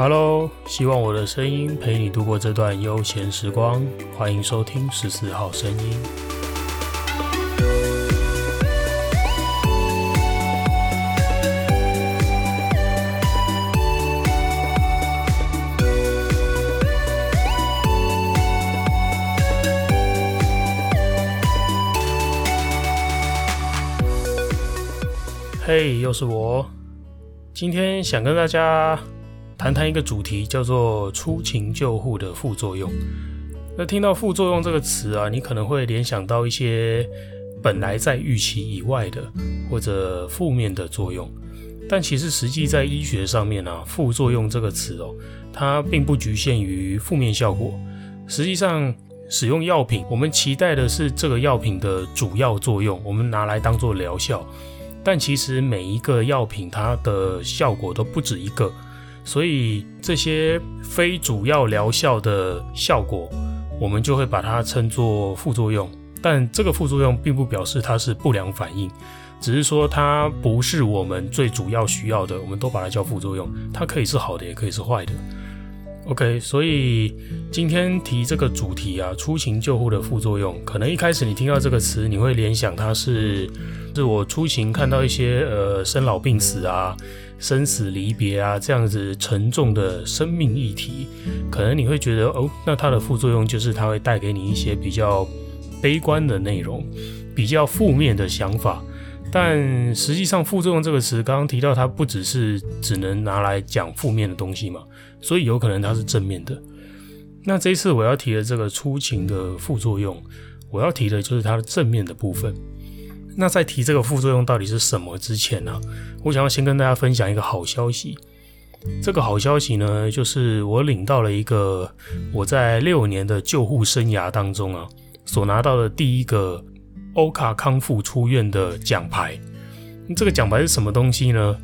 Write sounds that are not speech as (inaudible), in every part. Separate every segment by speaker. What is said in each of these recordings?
Speaker 1: Hello，希望我的声音陪你度过这段悠闲时光。欢迎收听十四号声音。嘿又是我。今天想跟大家。谈谈一个主题，叫做出勤救护的副作用。那听到副作用这个词啊，你可能会联想到一些本来在预期以外的或者负面的作用。但其实实际在医学上面啊，副作用这个词哦，它并不局限于负面效果。实际上，使用药品，我们期待的是这个药品的主要作用，我们拿来当做疗效。但其实每一个药品，它的效果都不止一个。所以这些非主要疗效的效果，我们就会把它称作副作用。但这个副作用并不表示它是不良反应，只是说它不是我们最主要需要的，我们都把它叫副作用。它可以是好的，也可以是坏的。OK，所以今天提这个主题啊，出勤救护的副作用，可能一开始你听到这个词，你会联想它是，是我出勤看到一些呃生老病死啊。生死离别啊，这样子沉重的生命议题，可能你会觉得哦，那它的副作用就是它会带给你一些比较悲观的内容，比较负面的想法。但实际上，副作用这个词刚刚提到，它不只是只能拿来讲负面的东西嘛，所以有可能它是正面的。那这一次我要提的这个出勤的副作用，我要提的就是它的正面的部分。那在提这个副作用到底是什么之前呢，我想要先跟大家分享一个好消息。这个好消息呢，就是我领到了一个我在六年的救护生涯当中啊，所拿到的第一个欧卡康复出院的奖牌。这个奖牌是什么东西呢？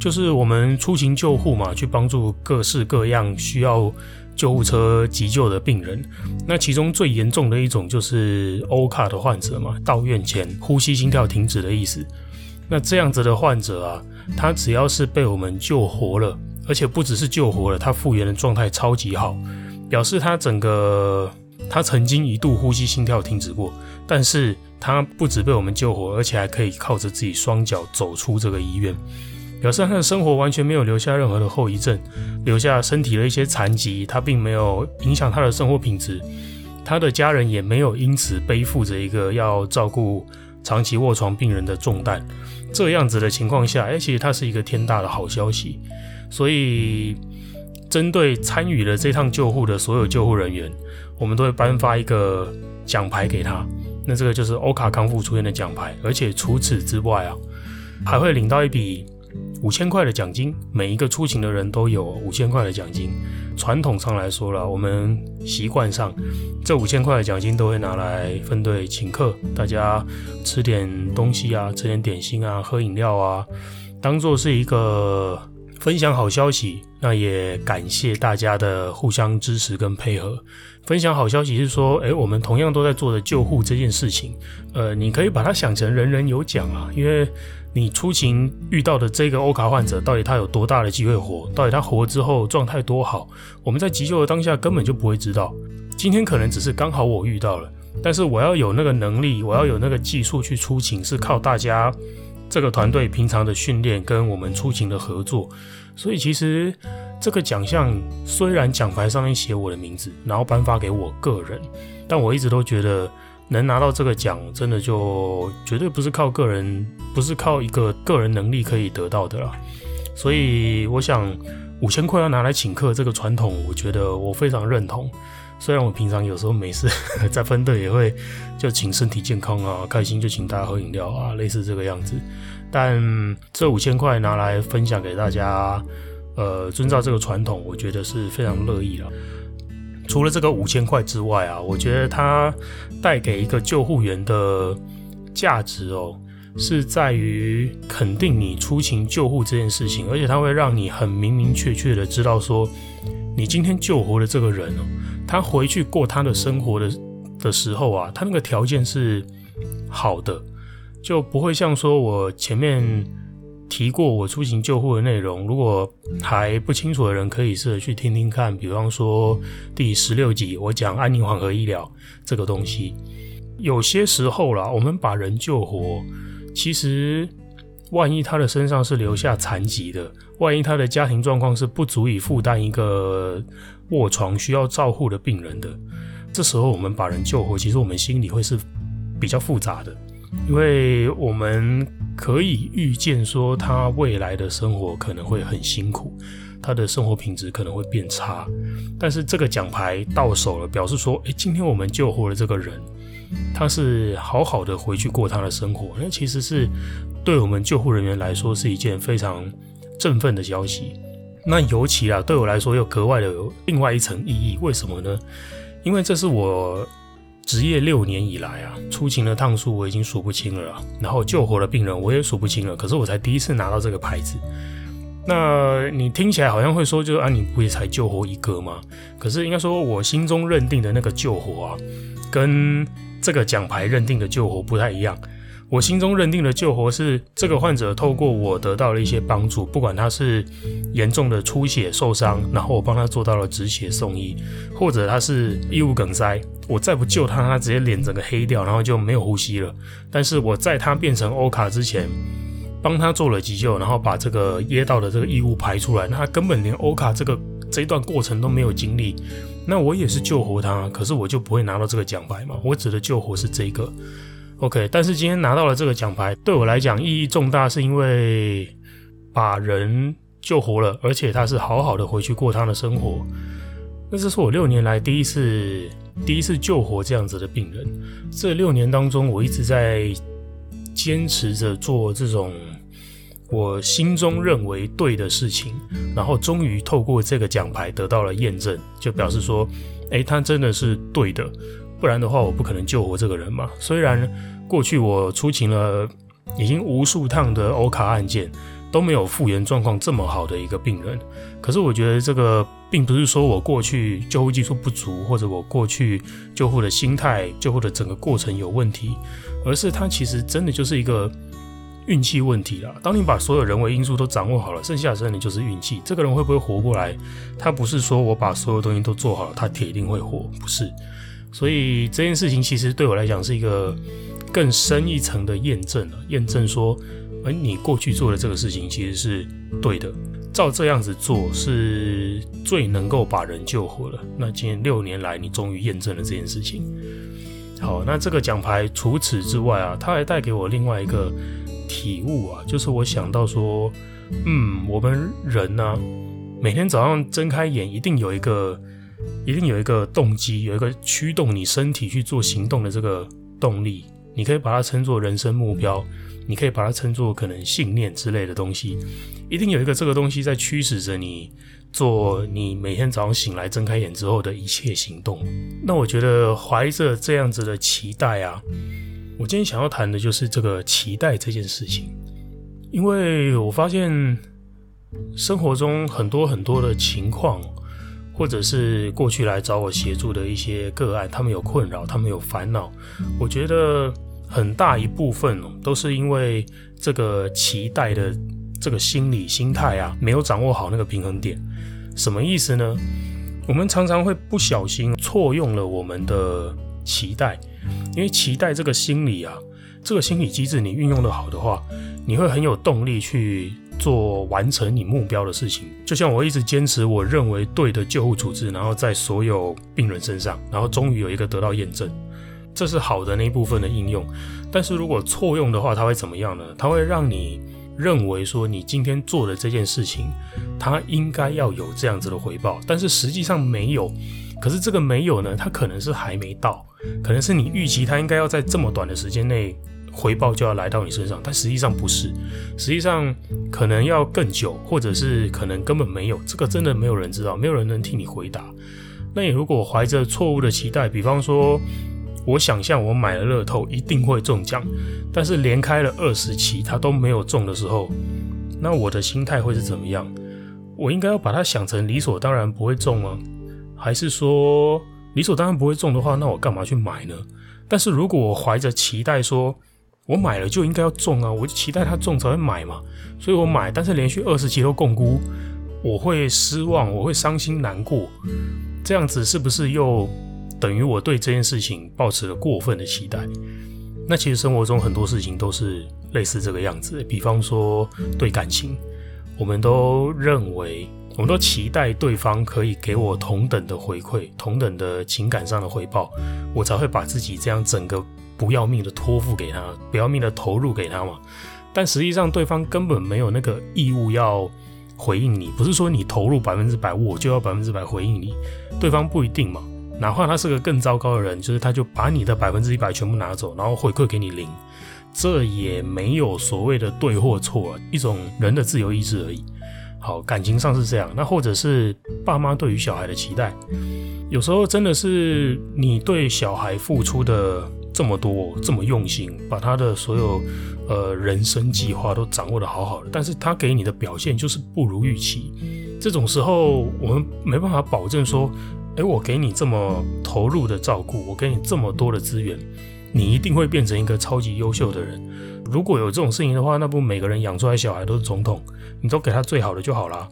Speaker 1: 就是我们出勤救护嘛，去帮助各式各样需要。救护车急救的病人，那其中最严重的一种就是欧卡的患者嘛，到院前呼吸心跳停止的意思。那这样子的患者啊，他只要是被我们救活了，而且不只是救活了，他复原的状态超级好，表示他整个他曾经一度呼吸心跳停止过，但是他不止被我们救活，而且还可以靠着自己双脚走出这个医院。表示他的生活完全没有留下任何的后遗症，留下身体的一些残疾，他并没有影响他的生活品质，他的家人也没有因此背负着一个要照顾长期卧床病人的重担。这样子的情况下，哎，其实他是一个天大的好消息。所以，针对参与了这趟救护的所有救护人员，我们都会颁发一个奖牌给他。那这个就是欧卡康复出院的奖牌，而且除此之外啊，还会领到一笔。五千块的奖金，每一个出勤的人都有五千块的奖金。传统上来说了，我们习惯上，这五千块的奖金都会拿来分队请客，大家吃点东西啊，吃点点心啊，喝饮料啊，当做是一个分享好消息。那也感谢大家的互相支持跟配合。分享好消息是说，诶，我们同样都在做的救护这件事情，呃，你可以把它想成人人有奖啊，因为。你出勤遇到的这个欧卡患者，到底他有多大的机会活？到底他活之后状态多好？我们在急救的当下根本就不会知道。今天可能只是刚好我遇到了，但是我要有那个能力，我要有那个技术去出勤，是靠大家这个团队平常的训练跟我们出勤的合作。所以其实这个奖项虽然奖牌上面写我的名字，然后颁发给我个人，但我一直都觉得。能拿到这个奖，真的就绝对不是靠个人，不是靠一个个人能力可以得到的啦。所以，我想五千块要拿来请客这个传统，我觉得我非常认同。虽然我平常有时候没事 (laughs) 在分队也会就请身体健康啊，开心就请大家喝饮料啊，类似这个样子。但这五千块拿来分享给大家，呃，遵照这个传统，我觉得是非常乐意了。除了这个五千块之外啊，我觉得它带给一个救护员的价值哦，是在于肯定你出勤救护这件事情，而且它会让你很明明确确的知道说，你今天救活了这个人哦，他回去过他的生活的的时候啊，他那个条件是好的，就不会像说我前面提过我出行救护的内容，如果还不清楚的人，可以试着去听听看。比方说第十六集，我讲安宁缓和医疗这个东西。有些时候啦，我们把人救活，其实万一他的身上是留下残疾的，万一他的家庭状况是不足以负担一个卧床需要照护的病人的，这时候我们把人救活，其实我们心里会是比较复杂的，因为我们可以预见说他未来的生活可能会很辛苦，他的生活品质可能会变差。但是这个奖牌到手了，表示说，诶，今天我们救活了这个人。他是好好的回去过他的生活，那其实是对我们救护人员来说是一件非常振奋的消息。那尤其啊，对我来说又格外的有另外一层意义。为什么呢？因为这是我职业六年以来啊，出勤的趟数我已经数不清了，然后救活的病人我也数不清了。可是我才第一次拿到这个牌子。那你听起来好像会说，就是啊，你不也才救活一个吗？可是应该说，我心中认定的那个救活啊，跟这个奖牌认定的救活不太一样，我心中认定的救活是这个患者透过我得到了一些帮助，不管他是严重的出血受伤，然后我帮他做到了止血送医，或者他是异物梗塞，我再不救他，他直接脸整个黑掉，然后就没有呼吸了。但是我在他变成欧卡之前，帮他做了急救，然后把这个噎到的这个异物排出来，那他根本连欧卡这个这一段过程都没有经历。那我也是救活他，可是我就不会拿到这个奖牌嘛？我指的救活是这个，OK。但是今天拿到了这个奖牌，对我来讲意义重大，是因为把人救活了，而且他是好好的回去过他的生活。那这是我六年来第一次第一次救活这样子的病人。这六年当中，我一直在坚持着做这种。我心中认为对的事情，然后终于透过这个奖牌得到了验证，就表示说，诶，他真的是对的，不然的话我不可能救活这个人嘛。虽然过去我出勤了已经无数趟的欧卡案件，都没有复原状况这么好的一个病人，可是我觉得这个并不是说我过去救护技术不足，或者我过去救护的心态、救护的整个过程有问题，而是他其实真的就是一个。运气问题啦。当你把所有人为因素都掌握好了，剩下的真的就是运气。这个人会不会活过来？他不是说我把所有东西都做好了，他铁定会活，不是。所以这件事情其实对我来讲是一个更深一层的验证了，验证说，而你过去做的这个事情其实是对的，照这样子做是最能够把人救活了。那今年六年来，你终于验证了这件事情。好，那这个奖牌除此之外啊，它还带给我另外一个。体悟啊，就是我想到说，嗯，我们人呢、每天早上睁开眼，一定有一个，一定有一个动机，有一个驱动你身体去做行动的这个动力。你可以把它称作人生目标，你可以把它称作可能信念之类的东西。一定有一个这个东西在驱使着你做你每天早上醒来睁开眼之后的一切行动。那我觉得怀着这样子的期待啊。我今天想要谈的就是这个期待这件事情，因为我发现生活中很多很多的情况，或者是过去来找我协助的一些个案，他们有困扰，他们有烦恼，我觉得很大一部分都是因为这个期待的这个心理心态啊，没有掌握好那个平衡点。什么意思呢？我们常常会不小心错用了我们的期待。因为期待这个心理啊，这个心理机制，你运用得好的话，你会很有动力去做完成你目标的事情。就像我一直坚持我认为对的救护处置，然后在所有病人身上，然后终于有一个得到验证，这是好的那一部分的应用。但是如果错用的话，它会怎么样呢？它会让你认为说你今天做的这件事情，它应该要有这样子的回报，但是实际上没有。可是这个没有呢，它可能是还没到。可能是你预期它应该要在这么短的时间内回报就要来到你身上，但实际上不是，实际上可能要更久，或者是可能根本没有，这个真的没有人知道，没有人能替你回答。那你如果怀着错误的期待，比方说我想象我买了乐透一定会中奖，但是连开了二十期它都没有中的时候，那我的心态会是怎么样？我应该要把它想成理所当然不会中吗？还是说？理所当然不会中的话，那我干嘛去买呢？但是如果我怀着期待说，我买了就应该要中啊，我就期待它中才会买嘛，所以我买，但是连续二十期都共估，我会失望，我会伤心难过，这样子是不是又等于我对这件事情抱持了过分的期待？那其实生活中很多事情都是类似这个样子，比方说对感情，我们都认为。我们都期待对方可以给我同等的回馈，同等的情感上的回报，我才会把自己这样整个不要命的托付给他，不要命的投入给他嘛。但实际上，对方根本没有那个义务要回应你，不是说你投入百分之百，我就要百分之百回应你。对方不一定嘛，哪怕他是个更糟糕的人，就是他就把你的百分之一百全部拿走，然后回馈给你零，这也没有所谓的对或错，一种人的自由意志而已。好，感情上是这样，那或者是爸妈对于小孩的期待，有时候真的是你对小孩付出的这么多，这么用心，把他的所有呃人生计划都掌握得好好的，但是他给你的表现就是不如预期。这种时候，我们没办法保证说，诶，我给你这么投入的照顾，我给你这么多的资源，你一定会变成一个超级优秀的人。如果有这种事情的话，那不每个人养出来小孩都是总统，你都给他最好的就好啦。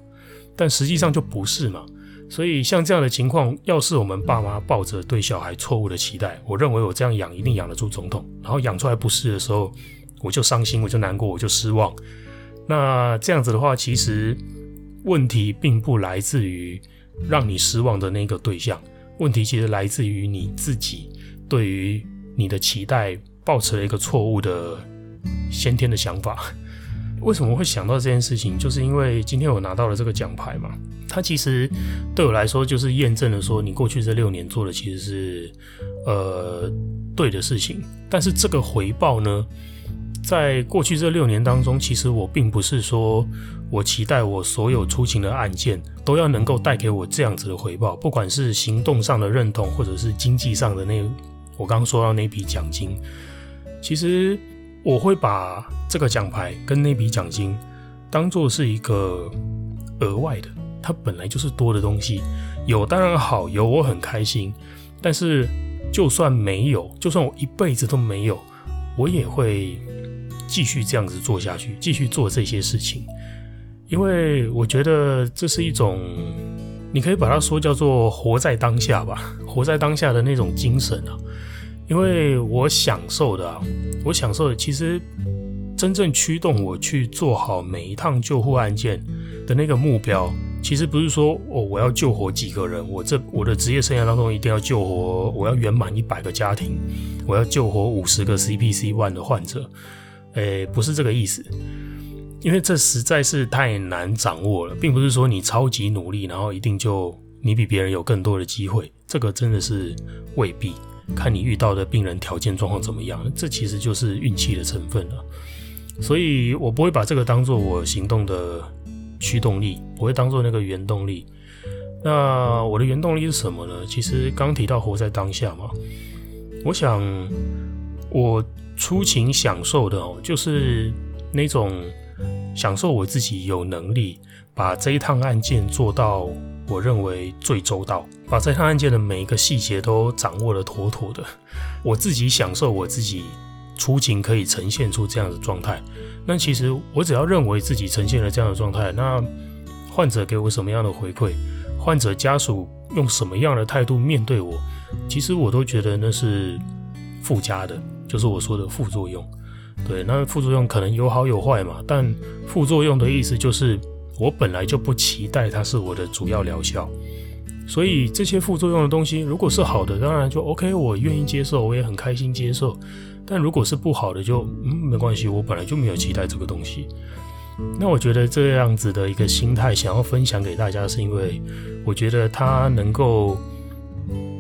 Speaker 1: 但实际上就不是嘛。所以像这样的情况，要是我们爸妈抱着对小孩错误的期待，我认为我这样养一定养得住总统。然后养出来不是的时候，我就伤心，我就难过，我就失望。那这样子的话，其实问题并不来自于让你失望的那个对象，问题其实来自于你自己对于你的期待抱持了一个错误的。先天的想法，为什么会想到这件事情？就是因为今天我拿到了这个奖牌嘛，它其实对我来说就是验证了说你过去这六年做的其实是呃对的事情。但是这个回报呢，在过去这六年当中，其实我并不是说我期待我所有出勤的案件都要能够带给我这样子的回报，不管是行动上的认同，或者是经济上的那我刚刚说到那笔奖金，其实。我会把这个奖牌跟那笔奖金当做是一个额外的，它本来就是多的东西。有当然好，有我很开心。但是就算没有，就算我一辈子都没有，我也会继续这样子做下去，继续做这些事情。因为我觉得这是一种，你可以把它说叫做活在当下吧，活在当下的那种精神啊。因为我享受的啊，我享受的其实真正驱动我去做好每一趟救护案件的那个目标，其实不是说哦，我要救活几个人，我这我的职业生涯当中一定要救活，我要圆满一百个家庭，我要救活五十个 CPC One 的患者，诶，不是这个意思，因为这实在是太难掌握了，并不是说你超级努力，然后一定就你比别人有更多的机会，这个真的是未必。看你遇到的病人条件状况怎么样，这其实就是运气的成分了。所以我不会把这个当做我行动的驱动力，不会当做那个原动力。那我的原动力是什么呢？其实刚提到活在当下嘛，我想我出勤享受的哦，就是那种享受我自己有能力把这一趟案件做到。我认为最周到，把这趟案件的每一个细节都掌握得妥妥的，我自己享受我自己出警可以呈现出这样的状态。那其实我只要认为自己呈现了这样的状态，那患者给我什么样的回馈，患者家属用什么样的态度面对我，其实我都觉得那是附加的，就是我说的副作用。对，那副作用可能有好有坏嘛，但副作用的意思就是。我本来就不期待它是我的主要疗效，所以这些副作用的东西，如果是好的，当然就 OK，我愿意接受，我也很开心接受。但如果是不好的就，嗯没关系，我本来就没有期待这个东西。那我觉得这样子的一个心态，想要分享给大家，是因为我觉得它能够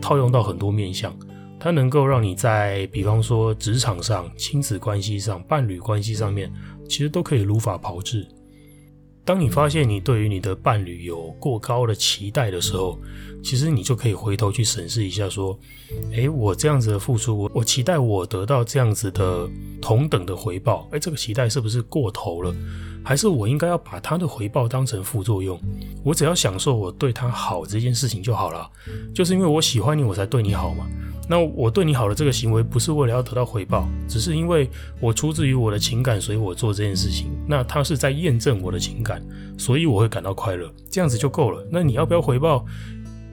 Speaker 1: 套用到很多面向，它能够让你在比方说职场上、亲子关系上、伴侣关系上面，其实都可以如法炮制。当你发现你对于你的伴侣有过高的期待的时候，其实你就可以回头去审视一下，说：诶，我这样子的付出，我我期待我得到这样子的同等的回报？哎、这个期待是不是过头了？还是我应该要把他的回报当成副作用？我只要享受我对他好这件事情就好了。就是因为我喜欢你，我才对你好嘛。那我对你好的这个行为，不是为了要得到回报，只是因为我出自于我的情感，所以我做这件事情。那他是在验证我的情感，所以我会感到快乐，这样子就够了。那你要不要回报？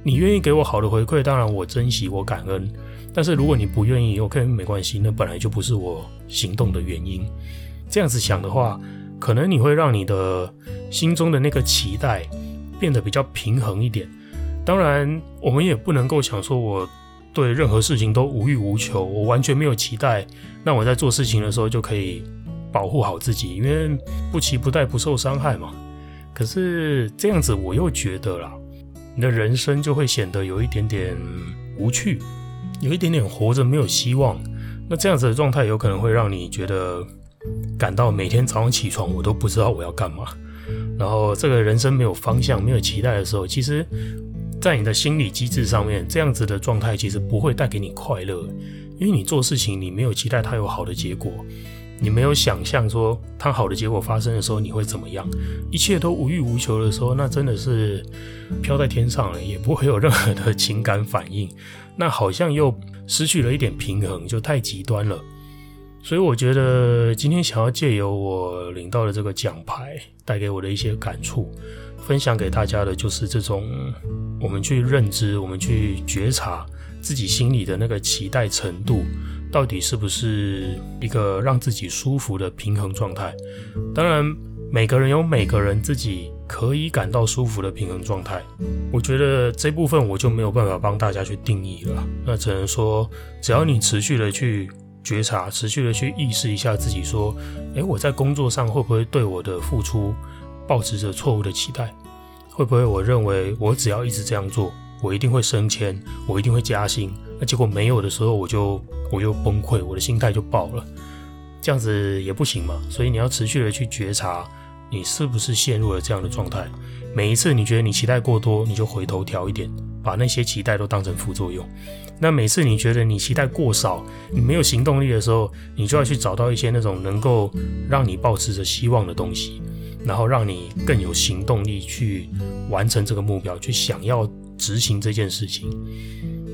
Speaker 1: 你愿意给我好的回馈，当然我珍惜，我感恩。但是如果你不愿意，OK，没关系，那本来就不是我行动的原因。这样子想的话。可能你会让你的心中的那个期待变得比较平衡一点。当然，我们也不能够想说我对任何事情都无欲无求，我完全没有期待。那我在做事情的时候就可以保护好自己，因为不期不待不受伤害嘛。可是这样子，我又觉得啦，你的人生就会显得有一点点无趣，有一点点活着没有希望。那这样子的状态有可能会让你觉得。感到每天早上起床，我都不知道我要干嘛，然后这个人生没有方向、没有期待的时候，其实，在你的心理机制上面，这样子的状态其实不会带给你快乐，因为你做事情你没有期待它有好的结果，你没有想象说它好的结果发生的时候你会怎么样，一切都无欲无求的时候，那真的是飘在天上了，也不会有任何的情感反应，那好像又失去了一点平衡，就太极端了。所以我觉得今天想要借由我领到的这个奖牌带给我的一些感触，分享给大家的就是这种我们去认知、我们去觉察自己心里的那个期待程度，到底是不是一个让自己舒服的平衡状态。当然，每个人有每个人自己可以感到舒服的平衡状态。我觉得这部分我就没有办法帮大家去定义了。那只能说，只要你持续的去。觉察，持续的去意识一下自己，说：“诶，我在工作上会不会对我的付出抱持着错误的期待？会不会我认为我只要一直这样做，我一定会升迁，我一定会加薪？那结果没有的时候，我就我就崩溃，我的心态就爆了。这样子也不行嘛。所以你要持续的去觉察，你是不是陷入了这样的状态？每一次你觉得你期待过多，你就回头调一点，把那些期待都当成副作用。”那每次你觉得你期待过少，你没有行动力的时候，你就要去找到一些那种能够让你抱持着希望的东西，然后让你更有行动力去完成这个目标，去想要执行这件事情。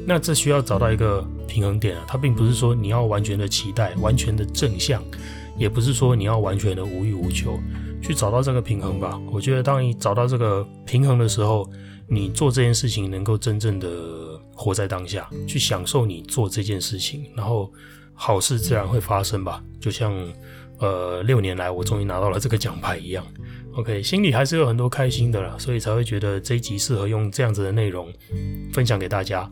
Speaker 1: 那这需要找到一个平衡点啊，它并不是说你要完全的期待，完全的正向，也不是说你要完全的无欲无求，去找到这个平衡吧。我觉得当你找到这个平衡的时候，你做这件事情能够真正的。活在当下，去享受你做这件事情，然后好事自然会发生吧。就像呃六年来我终于拿到了这个奖牌一样。OK，心里还是有很多开心的啦，所以才会觉得这一集适合用这样子的内容分享给大家。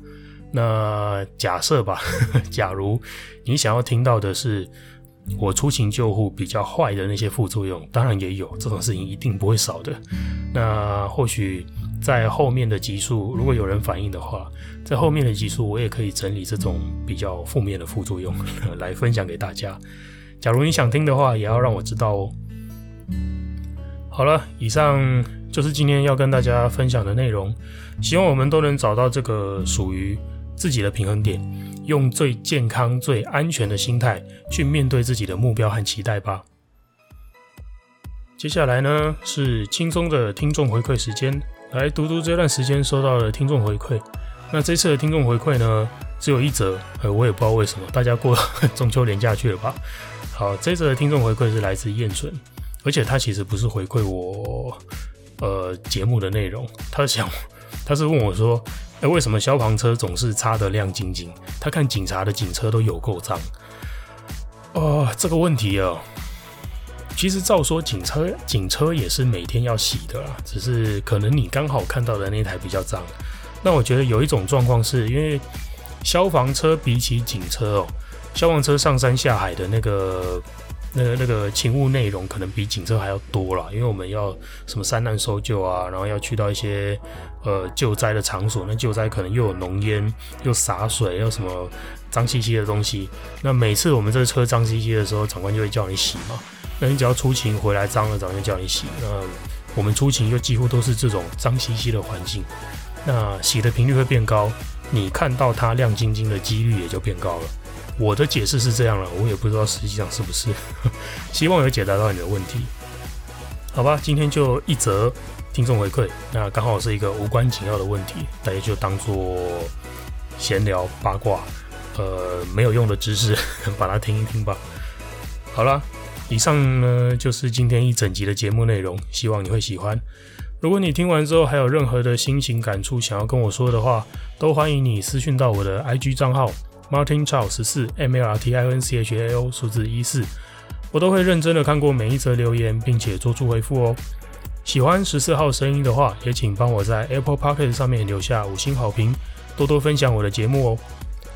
Speaker 1: 那假设吧，(laughs) 假如你想要听到的是我出勤救护比较坏的那些副作用，当然也有，这种事情一定不会少的。那或许。在后面的集数，如果有人反映的话，在后面的集数，我也可以整理这种比较负面的副作用来分享给大家。假如你想听的话，也要让我知道哦。好了，以上就是今天要跟大家分享的内容。希望我们都能找到这个属于自己的平衡点，用最健康、最安全的心态去面对自己的目标和期待吧。接下来呢，是轻松的听众回馈时间。来读读这段时间收到的听众回馈。那这次的听众回馈呢，只有一则，呃，我也不知道为什么，大家过 (laughs) 中秋连假去了吧？好，这则的听众回馈是来自燕纯，而且他其实不是回馈我，呃，节目的内容，他想，他是问我说，哎，为什么消防车总是擦得亮晶晶？他看警察的警车都有够脏。哦，这个问题哦。其实照说，警车警车也是每天要洗的啦，只是可能你刚好看到的那台比较脏。那我觉得有一种状况是因为消防车比起警车哦，消防车上山下海的那个那个那个勤务内容可能比警车还要多啦，因为我们要什么山难搜救啊，然后要去到一些呃救灾的场所，那救灾可能又有浓烟，又洒水，又什么脏兮兮的东西。那每次我们这个车脏兮兮的时候，长官就会叫你洗嘛。那你只要出勤回来脏了，长官就叫你洗。那我们出勤又几乎都是这种脏兮兮的环境，那洗的频率会变高，你看到它亮晶晶的几率也就变高了。我的解释是这样了，我也不知道实际上是不是。(laughs) 希望有解答到你的问题。好吧，今天就一则听众回馈，那刚好是一个无关紧要的问题，大家就当做闲聊八卦，呃，没有用的知识，(laughs) 把它听一听吧。好了，以上呢就是今天一整集的节目内容，希望你会喜欢。如果你听完之后还有任何的心情感触想要跟我说的话，都欢迎你私讯到我的 IG 账号 Martin Chao 十四 M A R T I N C H A O 数字一四。我都会认真的看过每一则留言，并且做出回复哦。喜欢十四号声音的话，也请帮我在 Apple p o c k e t 上面留下五星好评，多多分享我的节目哦。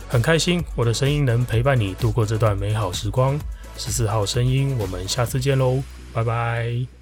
Speaker 1: 很开心我的声音能陪伴你度过这段美好时光。十四号声音，我们下次见喽，拜拜。